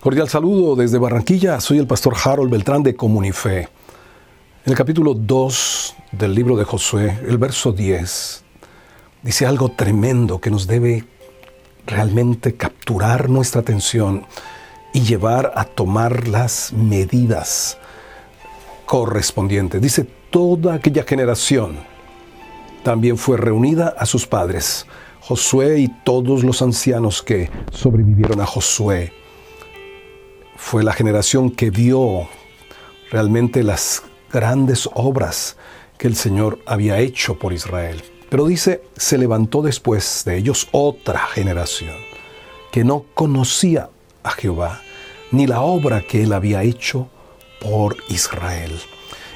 Cordial saludo desde Barranquilla, soy el pastor Harold Beltrán de Comunife. En el capítulo 2 del libro de Josué, el verso 10, dice algo tremendo que nos debe realmente capturar nuestra atención y llevar a tomar las medidas correspondientes. Dice, toda aquella generación también fue reunida a sus padres, Josué y todos los ancianos que sobrevivieron a Josué fue la generación que vio realmente las grandes obras que el Señor había hecho por Israel. Pero dice, se levantó después de ellos otra generación que no conocía a Jehová, ni la obra que él había hecho por Israel.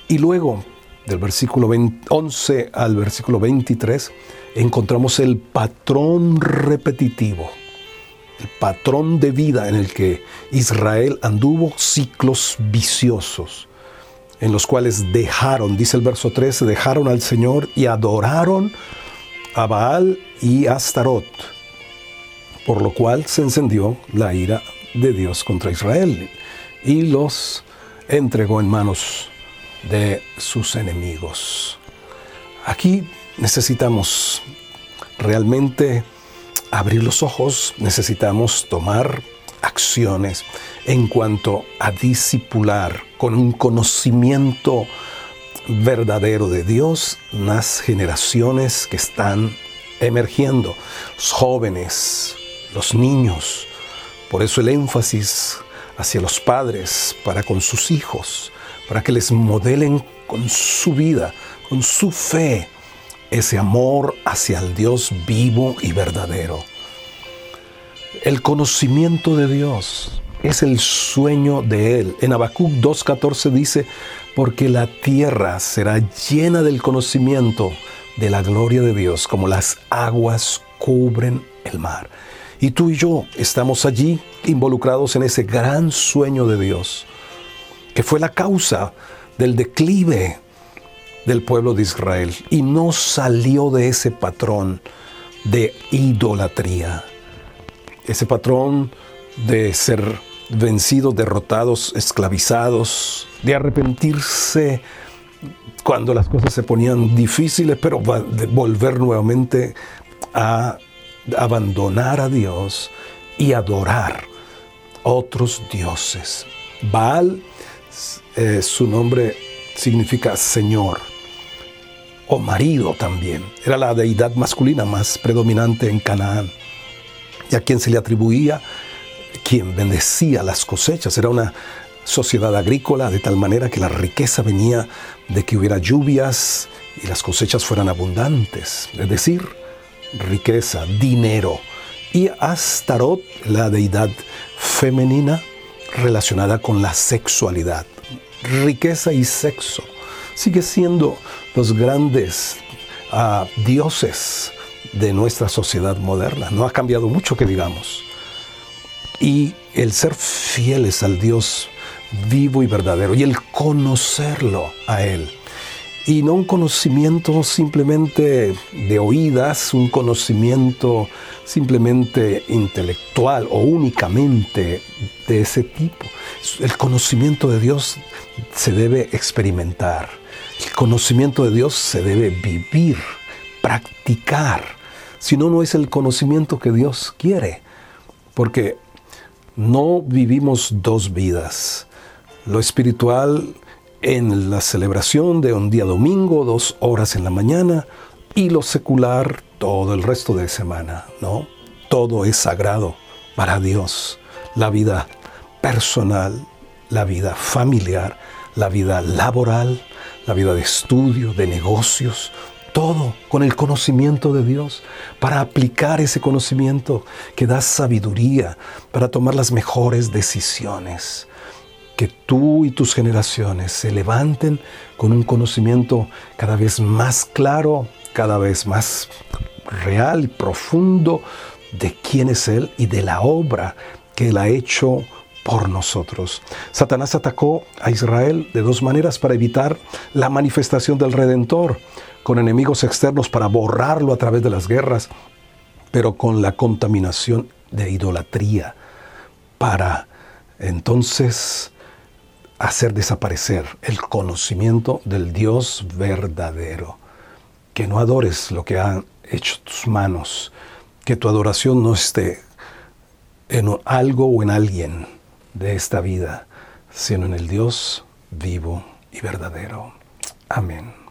Y luego, del versículo 11 al versículo 23, encontramos el patrón repetitivo el patrón de vida en el que Israel anduvo ciclos viciosos, en los cuales dejaron, dice el verso 13, dejaron al Señor y adoraron a Baal y Astarot, por lo cual se encendió la ira de Dios contra Israel y los entregó en manos de sus enemigos. Aquí necesitamos realmente abrir los ojos, necesitamos tomar acciones en cuanto a discipular con un conocimiento verdadero de Dios las generaciones que están emergiendo, los jóvenes, los niños. Por eso el énfasis hacia los padres para con sus hijos, para que les modelen con su vida, con su fe, ese amor hacia el Dios vivo y verdadero. El conocimiento de Dios es el sueño de Él. En Habacuc 2.14 dice, porque la tierra será llena del conocimiento de la gloria de Dios, como las aguas cubren el mar. Y tú y yo estamos allí involucrados en ese gran sueño de Dios, que fue la causa del declive del pueblo de Israel y no salió de ese patrón de idolatría, ese patrón de ser vencidos, derrotados, esclavizados, de arrepentirse cuando las cosas se ponían difíciles, pero volver nuevamente a abandonar a Dios y adorar otros dioses. Baal, eh, su nombre significa Señor o marido también. Era la deidad masculina más predominante en Canaán y a quien se le atribuía quien bendecía las cosechas. Era una sociedad agrícola de tal manera que la riqueza venía de que hubiera lluvias y las cosechas fueran abundantes, es decir, riqueza, dinero. Y Astarot, la deidad femenina relacionada con la sexualidad, riqueza y sexo sigue siendo los grandes ah, dioses de nuestra sociedad moderna. No ha cambiado mucho que digamos. Y el ser fieles al Dios vivo y verdadero y el conocerlo a Él. Y no un conocimiento simplemente de oídas, un conocimiento simplemente intelectual o únicamente de ese tipo. El conocimiento de Dios se debe experimentar el conocimiento de Dios se debe vivir, practicar. Si no, no es el conocimiento que Dios quiere. Porque no vivimos dos vidas. Lo espiritual en la celebración de un día domingo, dos horas en la mañana, y lo secular todo el resto de semana, ¿no? Todo es sagrado para Dios. La vida personal, la vida familiar, la vida laboral, la vida de estudio, de negocios, todo con el conocimiento de Dios, para aplicar ese conocimiento que da sabiduría para tomar las mejores decisiones. Que tú y tus generaciones se levanten con un conocimiento cada vez más claro, cada vez más real y profundo de quién es Él y de la obra que Él ha hecho por nosotros. Satanás atacó a Israel de dos maneras para evitar la manifestación del Redentor, con enemigos externos para borrarlo a través de las guerras, pero con la contaminación de idolatría para entonces hacer desaparecer el conocimiento del Dios verdadero. Que no adores lo que han hecho tus manos, que tu adoración no esté en algo o en alguien, de esta vida, sino en el Dios vivo y verdadero. Amén.